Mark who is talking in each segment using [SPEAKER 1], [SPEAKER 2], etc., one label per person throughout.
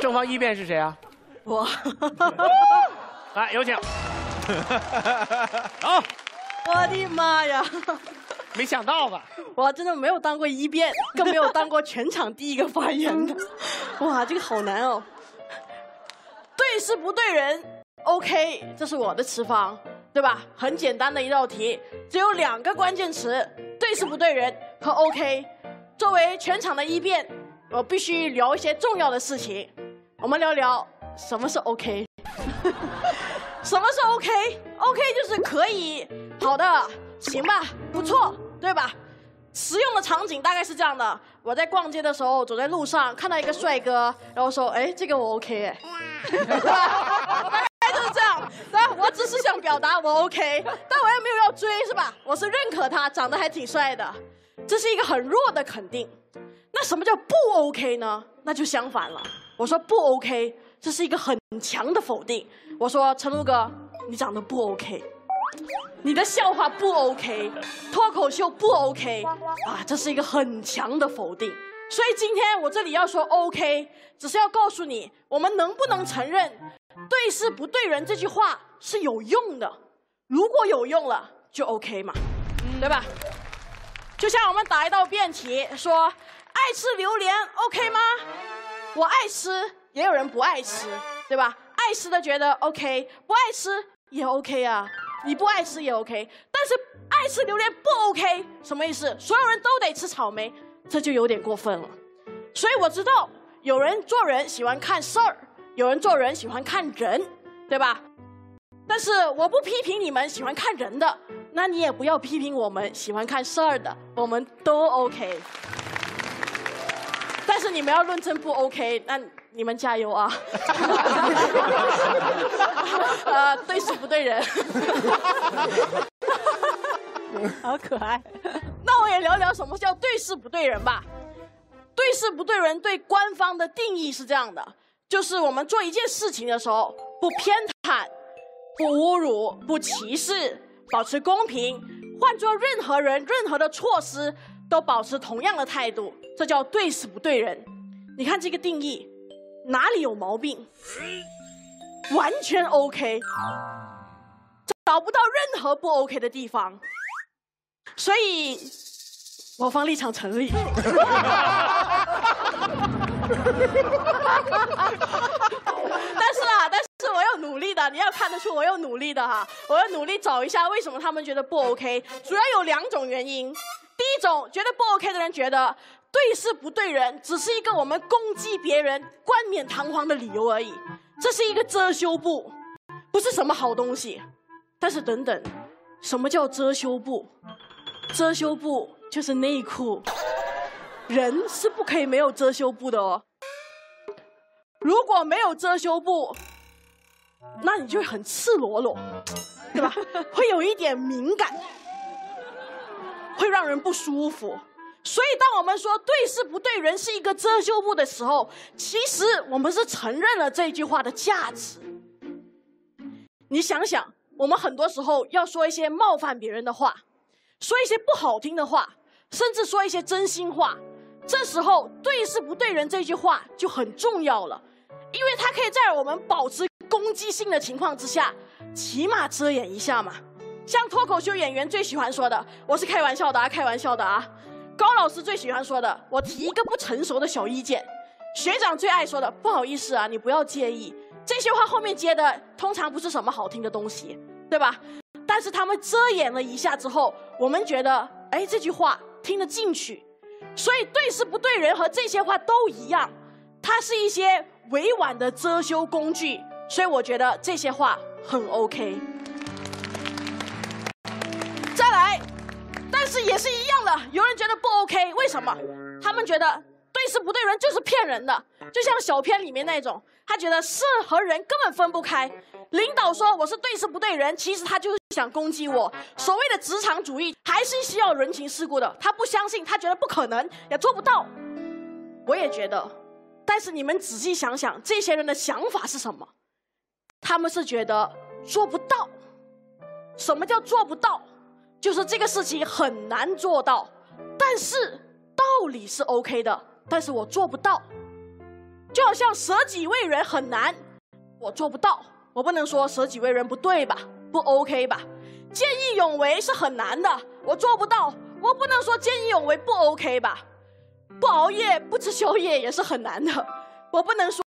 [SPEAKER 1] 正方一辩是谁啊？
[SPEAKER 2] 我。
[SPEAKER 1] 来，有请。好。
[SPEAKER 2] 我的妈呀！
[SPEAKER 1] 没想到吧？
[SPEAKER 2] 我真的没有当过一辩，更没有当过全场第一个发言的。哇，这个好难哦。对事不对人，OK，这是我的持方，对吧？很简单的一道题，只有两个关键词：对事不对人和 OK。作为全场的一辩，我必须聊一些重要的事情。我们聊聊什么是 OK。什么是 OK？OK 就是可以，好的，行吧，不错，对吧？实用的场景大概是这样的：我在逛街的时候，走在路上看到一个帅哥，然后说：“哎，这个我 OK 哎。”大概就是这样。那我只是想表达我 OK，但我又没有要追，是吧？我是认可他长得还挺帅的，这是一个很弱的肯定。那什么叫不 OK 呢？那就相反了。我说不 OK。这是一个很强的否定。我说陈露哥，你长得不 OK，你的笑话不 OK，脱口秀不 OK，啊，这是一个很强的否定。所以今天我这里要说 OK，只是要告诉你，我们能不能承认“对事不对人”这句话是有用的？如果有用了，就 OK 嘛，对吧？就像我们打一道辩题，说爱吃榴莲 OK 吗？我爱吃。也有人不爱吃，对吧？爱吃的觉得 OK，不爱吃也 OK 啊。你不爱吃也 OK，但是爱吃榴莲不 OK，什么意思？所有人都得吃草莓，这就有点过分了。所以我知道有人做人喜欢看事儿，有人做人喜欢看人，对吧？但是我不批评你们喜欢看人的，那你也不要批评我们喜欢看事儿的，我们都 OK。但是你们要论证不 OK，那。你们加油啊！呃，对事不对人，
[SPEAKER 3] 好可爱。
[SPEAKER 2] 那我也聊聊什么叫对事不对人吧。对事不对人，对官方的定义是这样的：就是我们做一件事情的时候，不偏袒、不侮辱、不歧视，保持公平，换做任何人、任何的措施都保持同样的态度，这叫对事不对人。你看这个定义。哪里有毛病？完全 OK，找不到任何不 OK 的地方，所以我方立场成立。但是啊，但是我要努力的，你要看得出我要努力的哈，我要努力找一下为什么他们觉得不 OK，主要有两种原因。第一种，觉得不 OK 的人觉得。对事不对人，只是一个我们攻击别人、冠冕堂皇的理由而已。这是一个遮羞布，不是什么好东西。但是等等，什么叫遮羞布？遮羞布就是内裤，人是不可以没有遮羞布的哦。如果没有遮羞布，那你就很赤裸裸，对吧？会有一点敏感，会让人不舒服。所以，当我们说对事不对人是一个遮羞布的时候，其实我们是承认了这句话的价值。你想想，我们很多时候要说一些冒犯别人的话，说一些不好听的话，甚至说一些真心话，这时候“对事不对人”这句话就很重要了，因为它可以在我们保持攻击性的情况之下，起码遮掩一下嘛。像脱口秀演员最喜欢说的：“我是开玩笑的啊，开玩笑的啊。”高老师最喜欢说的，我提一个不成熟的小意见。学长最爱说的，不好意思啊，你不要介意。这些话后面接的通常不是什么好听的东西，对吧？但是他们遮掩了一下之后，我们觉得，哎，这句话听得进去。所以对事不对人和这些话都一样，它是一些委婉的遮羞工具。所以我觉得这些话很 OK。再来。但是也是一样的，有人觉得不 OK，为什么？他们觉得对事不对人就是骗人的，就像小片里面那种，他觉得事和人根本分不开。领导说我是对事不对人，其实他就是想攻击我。所谓的职场主义还是需要人情世故的，他不相信，他觉得不可能，也做不到。我也觉得，但是你们仔细想想，这些人的想法是什么？他们是觉得做不到。什么叫做不到？就是这个事情很难做到，但是道理是 OK 的，但是我做不到。就好像舍己为人很难，我做不到，我不能说舍己为人不对吧，不 OK 吧？见义勇为是很难的，我做不到，我不能说见义勇为不 OK 吧？不熬夜不吃宵夜也是很难的，我不能说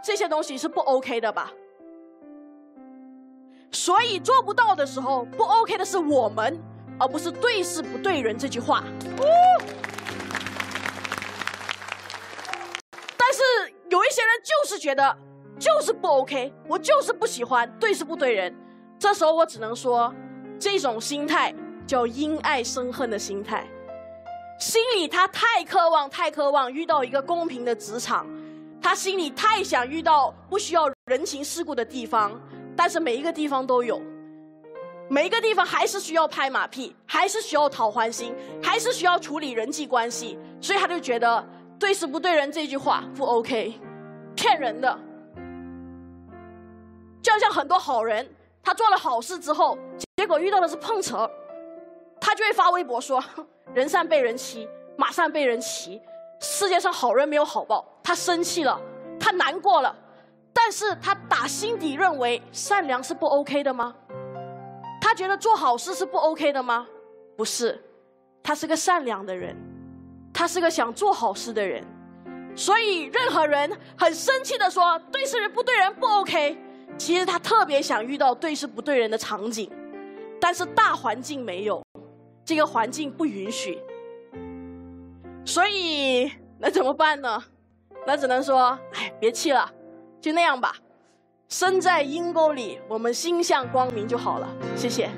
[SPEAKER 2] 这些东西是不 OK 的吧？所以做不到的时候，不 OK 的是我们，而不是对事不对人这句话。但是有一些人就是觉得就是不 OK，我就是不喜欢对事不对人，这时候我只能说，这种心态叫因爱生恨的心态。心里他太渴望，太渴望遇到一个公平的职场，他心里太想遇到不需要人情世故的地方。但是每一个地方都有，每一个地方还是需要拍马屁，还是需要讨欢心，还是需要处理人际关系，所以他就觉得对事不对人这句话不 OK，骗人的。就像很多好人，他做了好事之后，结果遇到的是碰瓷，他就会发微博说：“人善被人欺，马善被人骑，世界上好人没有好报。”他生气了，他难过了。但是他打心底认为善良是不 OK 的吗？他觉得做好事是不 OK 的吗？不是，他是个善良的人，他是个想做好事的人，所以任何人很生气的说对事不对人不 OK，其实他特别想遇到对事不对人的场景，但是大环境没有，这个环境不允许，所以那怎么办呢？那只能说，哎，别气了。就那样吧，身在阴沟里，我们心向光明就好了。谢谢。